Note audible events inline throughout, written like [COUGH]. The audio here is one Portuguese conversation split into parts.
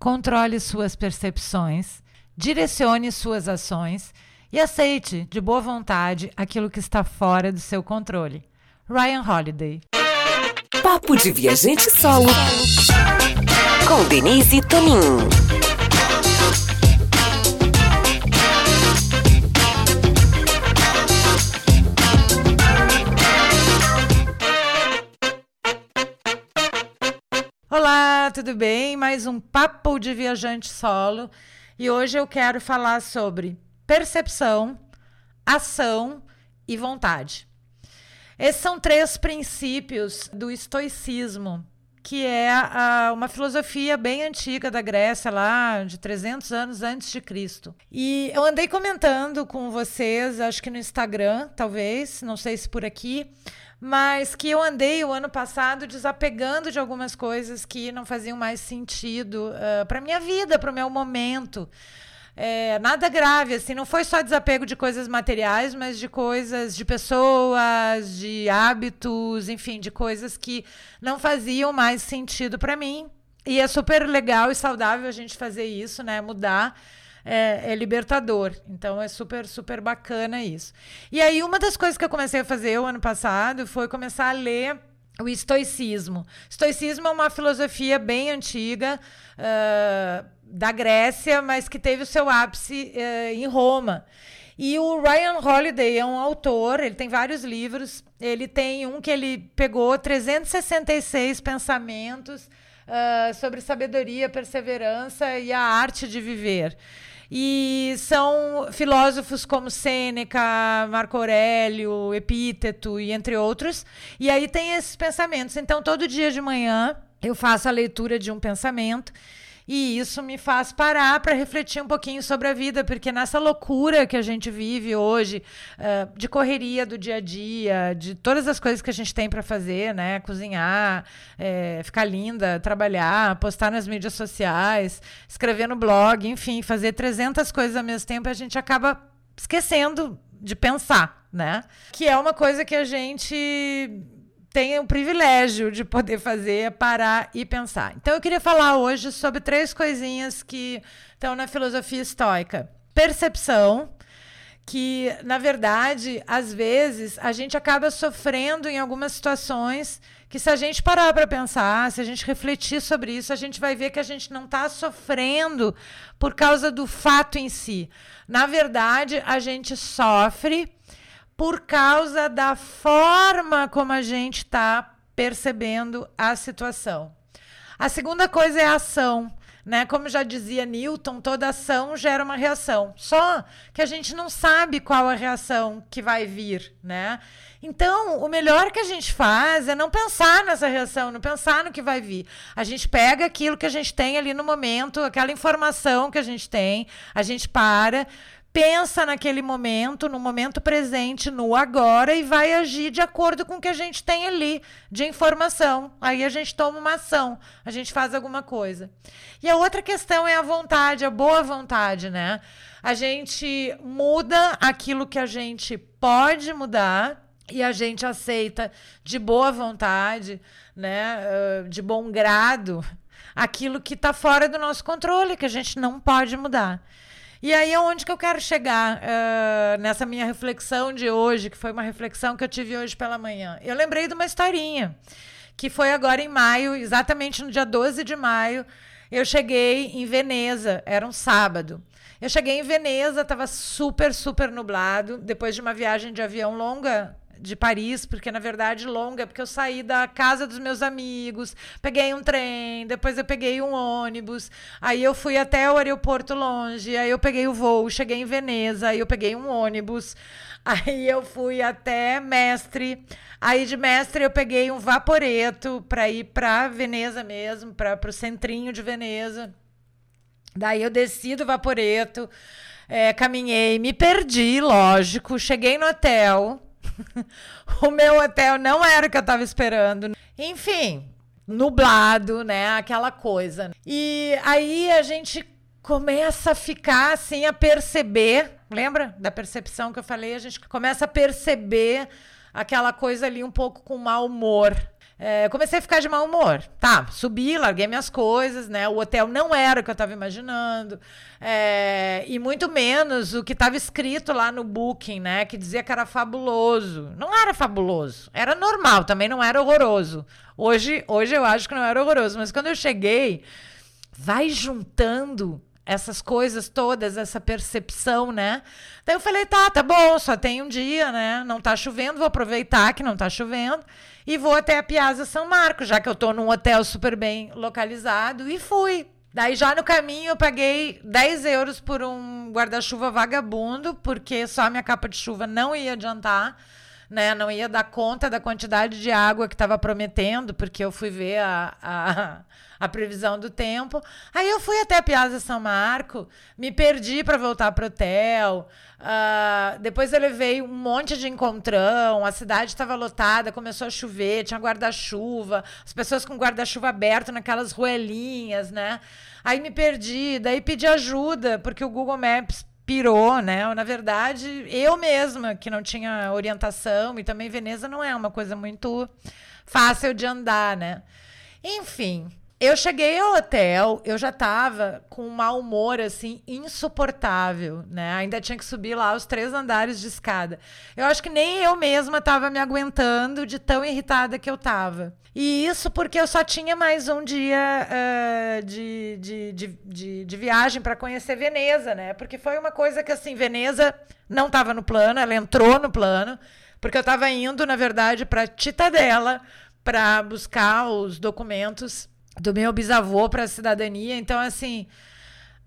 controle suas percepções, direcione suas ações e aceite de boa vontade aquilo que está fora do seu controle. Ryan Holiday. Papo de Viajante Solo com Denise Tonin. Olá, tudo bem? Mais um Papo de Viajante Solo e hoje eu quero falar sobre percepção, ação e vontade. Esses são três princípios do estoicismo, que é a, uma filosofia bem antiga da Grécia, lá de 300 anos antes de Cristo. E eu andei comentando com vocês, acho que no Instagram, talvez, não sei se por aqui, mas que eu andei o ano passado desapegando de algumas coisas que não faziam mais sentido uh, ah, para minha vida, para o meu momento. É, nada grave, assim, não foi só desapego de coisas materiais, mas de coisas, de pessoas, de hábitos, enfim, de coisas que não faziam mais sentido para mim. E é super legal e saudável a gente fazer isso, né? Mudar é, é, libertador. Então é super, super bacana isso. E aí, uma das coisas que eu comecei a fazer o ano passado foi começar a ler o estoicismo. Estoicismo é uma filosofia bem antiga uh, da Grécia, mas que teve o seu ápice uh, em Roma. E o Ryan Holiday é um autor, ele tem vários livros. Ele tem um que ele pegou 366 pensamentos uh, sobre sabedoria, perseverança e a arte de viver. E são filósofos como Sêneca, Marco Aurélio, Epíteto e entre outros. E aí tem esses pensamentos. Então, todo dia de manhã eu faço a leitura de um pensamento e isso me faz parar para refletir um pouquinho sobre a vida, porque nessa loucura que a gente vive hoje, uh, de correria do dia a dia, de todas as coisas que a gente tem para fazer, né? Cozinhar, é, ficar linda, trabalhar, postar nas mídias sociais, escrever no blog, enfim, fazer 300 coisas ao mesmo tempo, a gente acaba esquecendo de pensar, né? Que é uma coisa que a gente tem o privilégio de poder fazer parar e pensar. Então eu queria falar hoje sobre três coisinhas que estão na filosofia estoica. Percepção, que na verdade, às vezes, a gente acaba sofrendo em algumas situações que se a gente parar para pensar, se a gente refletir sobre isso, a gente vai ver que a gente não está sofrendo por causa do fato em si. Na verdade, a gente sofre por causa da forma como a gente está percebendo a situação. A segunda coisa é a ação. Né? Como já dizia Newton, toda ação gera uma reação. Só que a gente não sabe qual a reação que vai vir, né? Então, o melhor que a gente faz é não pensar nessa reação, não pensar no que vai vir. A gente pega aquilo que a gente tem ali no momento, aquela informação que a gente tem, a gente para, pensa naquele momento, no momento presente, no agora e vai agir de acordo com o que a gente tem ali de informação. Aí a gente toma uma ação, a gente faz alguma coisa. E a outra questão é a vontade, a boa vontade, né? A gente muda aquilo que a gente pode mudar e a gente aceita de boa vontade, né, de bom grado, aquilo que está fora do nosso controle, que a gente não pode mudar. E aí é onde que eu quero chegar uh, nessa minha reflexão de hoje, que foi uma reflexão que eu tive hoje pela manhã. Eu lembrei de uma historinha, que foi agora em maio, exatamente no dia 12 de maio, eu cheguei em Veneza, era um sábado. Eu cheguei em Veneza, estava super, super nublado, depois de uma viagem de avião longa, de Paris, porque na verdade longa, porque eu saí da casa dos meus amigos, peguei um trem, depois eu peguei um ônibus, aí eu fui até o aeroporto longe, aí eu peguei o voo, cheguei em Veneza, aí eu peguei um ônibus, [LAUGHS] aí eu fui até Mestre, aí de Mestre eu peguei um vaporeto para ir para Veneza mesmo, para o centrinho de Veneza. Daí eu desci do vaporeto, é, caminhei, me perdi, lógico, cheguei no hotel. [LAUGHS] o meu hotel não era o que eu estava esperando. Enfim, nublado, né? Aquela coisa. E aí a gente começa a ficar assim, a perceber. Lembra da percepção que eu falei? A gente começa a perceber aquela coisa ali um pouco com mau humor. É, comecei a ficar de mau humor. Tá, subi, larguei minhas coisas, né? O hotel não era o que eu estava imaginando. É, e muito menos o que estava escrito lá no booking, né? Que dizia que era fabuloso. Não era fabuloso. Era normal, também não era horroroso. Hoje, hoje eu acho que não era horroroso. Mas quando eu cheguei, vai juntando essas coisas todas, essa percepção, né? Daí eu falei, tá, tá bom, só tem um dia, né? Não tá chovendo, vou aproveitar que não tá chovendo e vou até a Piazza São Marco, já que eu tô num hotel super bem localizado, e fui. Daí já no caminho eu paguei 10 euros por um guarda-chuva vagabundo, porque só a minha capa de chuva não ia adiantar né? Não ia dar conta da quantidade de água que estava prometendo, porque eu fui ver a, a, a, previsão do tempo. Aí eu fui até a Piazza São Marco, me perdi para voltar para o hotel. Uh, depois eu levei um monte de encontrão, a cidade estava lotada, começou a chover, tinha guarda-chuva, as pessoas com guarda-chuva aberto naquelas ruelinhas, né? Aí me perdi, daí pedi ajuda, porque o Google Maps pirou, né? Na verdade, eu mesma, que não tinha orientação, e também Veneza não é uma coisa muito fácil de andar, né? Enfim, eu cheguei ao hotel, eu já tava com um mau humor, assim, insuportável, né? Ainda tinha que subir lá os três andares de escada. Eu acho que nem eu mesma tava me aguentando de tão irritada que eu tava. E isso porque eu só tinha mais um dia uh, de, de, de, de, de viagem para conhecer Veneza, né? Porque foi uma coisa que, assim, Veneza não estava no plano, ela entrou no plano, porque eu estava indo, na verdade, para Titadella para buscar os documentos do meu bisavô para a cidadania. Então, assim,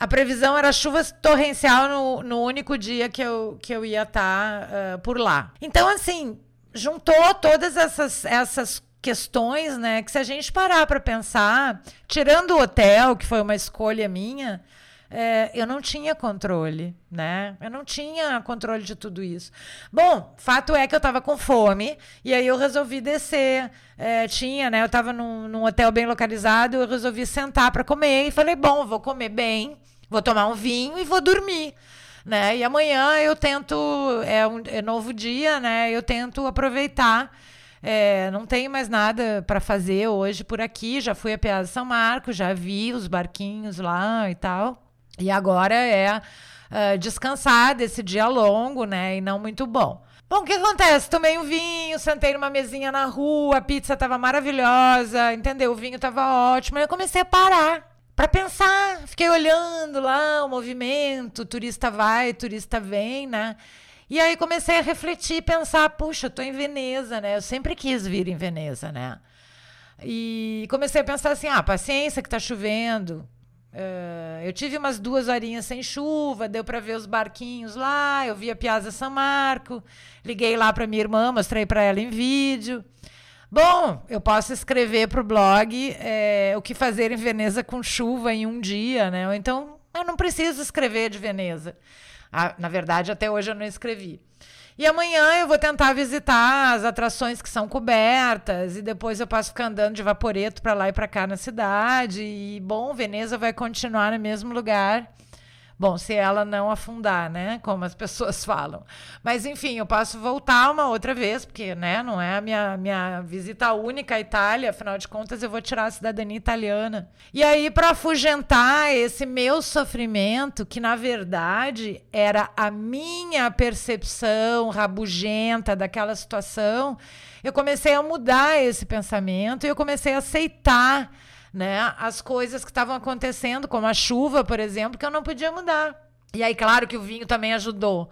a previsão era chuva torrencial no, no único dia que eu, que eu ia estar tá, uh, por lá. Então, assim, juntou todas essas, essas questões, né? Que se a gente parar para pensar, tirando o hotel, que foi uma escolha minha, é, eu não tinha controle, né? Eu não tinha controle de tudo isso. Bom, fato é que eu estava com fome e aí eu resolvi descer. É, tinha, né? Eu estava num, num, hotel bem localizado, eu resolvi sentar para comer e falei, bom, vou comer bem, vou tomar um vinho e vou dormir. Né? E amanhã eu tento, é um é novo dia, né? Eu tento aproveitar. É, não tenho mais nada para fazer hoje por aqui. Já fui a Piazza São Marcos, já vi os barquinhos lá e tal. E agora é uh, descansar desse dia longo, né? E não muito bom. Bom, o que acontece? Tomei um vinho, sentei numa mesinha na rua, a pizza estava maravilhosa, entendeu? O vinho estava ótimo. Aí eu comecei a parar para pensar. Fiquei olhando lá o movimento, turista vai, turista vem, né? E aí comecei a refletir, pensar, puxa, eu tô em Veneza, né? Eu sempre quis vir em Veneza, né? E comecei a pensar assim, ah, paciência que tá chovendo, Uh, eu tive umas duas horinhas sem chuva, deu para ver os barquinhos lá. Eu vi a Piazza São Marco, liguei lá para minha irmã, mostrei para ela em vídeo. Bom, eu posso escrever para o blog é, o que fazer em Veneza com chuva em um dia, né? Então eu não preciso escrever de Veneza. Ah, na verdade, até hoje eu não escrevi. E amanhã eu vou tentar visitar as atrações que são cobertas e depois eu posso ficar andando de vaporeto para lá e para cá na cidade. E bom, Veneza vai continuar no mesmo lugar Bom, se ela não afundar, né? Como as pessoas [LAUGHS] falam. Mas, enfim, eu posso voltar uma outra vez, porque, né, não é a minha, minha visita única à Itália, afinal de contas, eu vou tirar a cidadania italiana. E aí, para afugentar esse meu sofrimento, que na verdade era a minha percepção rabugenta daquela situação, eu comecei a mudar esse pensamento e eu comecei a aceitar né, as coisas que estavam acontecendo, como a chuva, por exemplo, que eu não podia mudar. E aí, claro que o vinho também ajudou.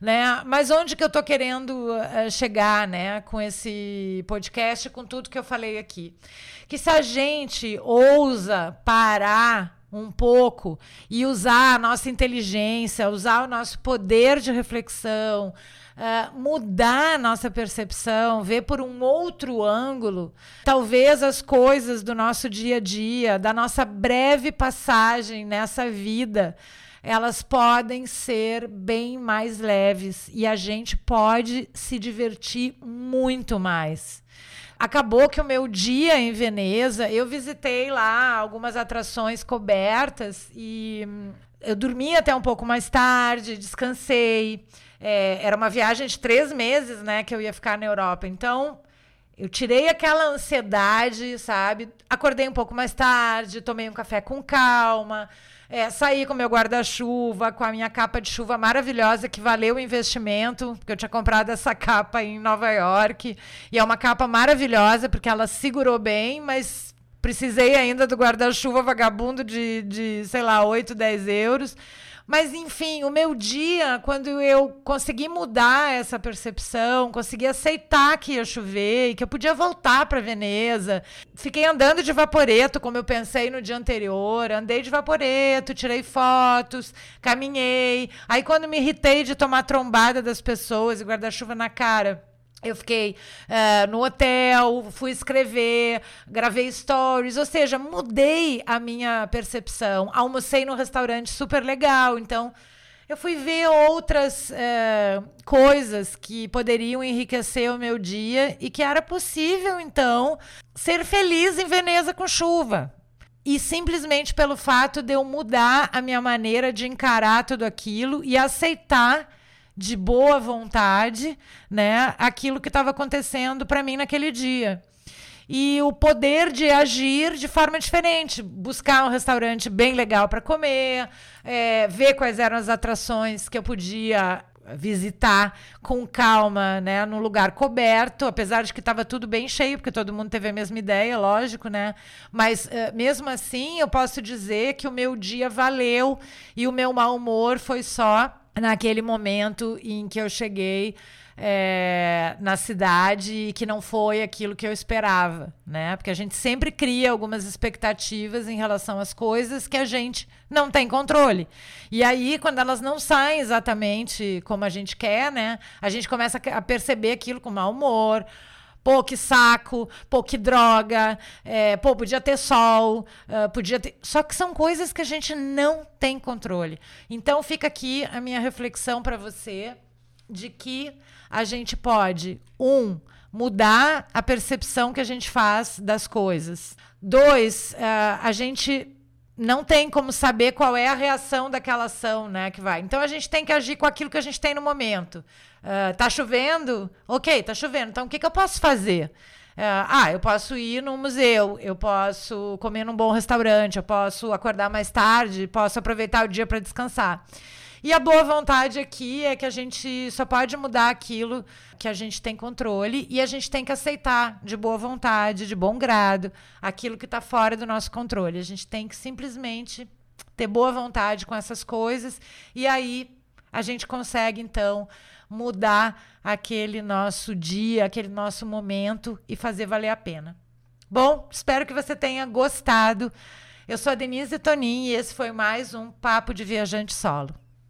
Né? Mas onde que eu estou querendo uh, chegar né, com esse podcast, com tudo que eu falei aqui? Que se a gente ousa parar um pouco e usar a nossa inteligência, usar o nosso poder de reflexão, uh, mudar a nossa percepção, ver por um outro ângulo, talvez as coisas do nosso dia a dia, da nossa breve passagem nessa vida, elas podem ser bem mais leves e a gente pode se divertir muito mais. Acabou que o meu dia em Veneza, eu visitei lá algumas atrações cobertas e hum, eu dormi até um pouco mais tarde, descansei. É, era uma viagem de três meses, né, que eu ia ficar na Europa. Então, Eu tirei aquela ansiedade, sabe? Acordei um pouco mais tarde, tomei um café com calma, é, saí com meu guarda-chuva, com a minha capa de chuva maravilhosa, que valeu o investimento, porque eu tinha comprado essa capa em Nova York. E é uma capa maravilhosa, porque ela segurou bem, mas precisei ainda do guarda-chuva vagabundo de, de, sei lá, 8, 10 euros. Mas, enfim, o meu dia, quando eu consegui mudar essa percepção, consegui aceitar que ia chover e que eu podia voltar para Veneza. Fiquei andando de vaporeto, como eu pensei no dia anterior. Andei de vaporeto, tirei fotos, caminhei. Aí, quando me irritei de tomar trombada das pessoas e guarda-chuva na cara eu fiquei uh, no hotel, fui escrever, gravei stories, ou seja, mudei a minha percepção. Almocei num restaurante super legal, então eu fui ver outras uh, coisas que poderiam enriquecer o meu dia e que era possível, então, ser feliz em Veneza com chuva. E simplesmente pelo fato de eu mudar a minha maneira de encarar tudo aquilo e aceitar de boa vontade, né, aquilo que estava acontecendo para mim naquele dia. E o poder de agir de forma diferente, buscar um restaurante bem legal para comer, é, ver quais eram as atrações que eu podia visitar com calma, né, num lugar coberto, apesar de que estava tudo bem cheio, porque todo mundo teve a mesma ideia, lógico, né? Mas uh, mesmo assim, eu posso dizer que o meu dia valeu e o meu mau humor foi só naquele momento em que eu cheguei é, na cidade e que não foi aquilo que eu esperava, né? Porque a gente sempre cria algumas expectativas em relação às coisas que a gente não tem controle. E aí, quando elas não saem exatamente como a gente quer, né? A gente começa a perceber aquilo com mau humor, Pô, que saco, pô, que droga, é, pô, podia ter sol, uh, podia ter. Só que são coisas que a gente não tem controle. Então fica aqui a minha reflexão para você de que a gente pode, um, mudar a percepção que a gente faz das coisas. Dois, uh, a gente não tem como saber qual é a reação daquela ação, né, que vai. Então a gente tem que agir com aquilo que a gente tem no momento. Uh, tá chovendo? Ok, tá chovendo. Então o que, que eu posso fazer? Uh, ah, eu posso ir num museu, eu posso comer num bom restaurante, eu posso acordar mais tarde, posso aproveitar o dia para descansar. E a boa vontade aqui é que a gente só pode mudar aquilo que a gente tem controle e a gente tem que aceitar de boa vontade, de bom grado, aquilo que está fora do nosso controle. A gente tem que simplesmente ter boa vontade com essas coisas e aí a gente consegue então mudar aquele nosso dia, aquele nosso momento e fazer valer a pena. Bom, espero que você tenha gostado. Eu sou a Denise Tonin e esse foi mais um Papo de Viajante Solo.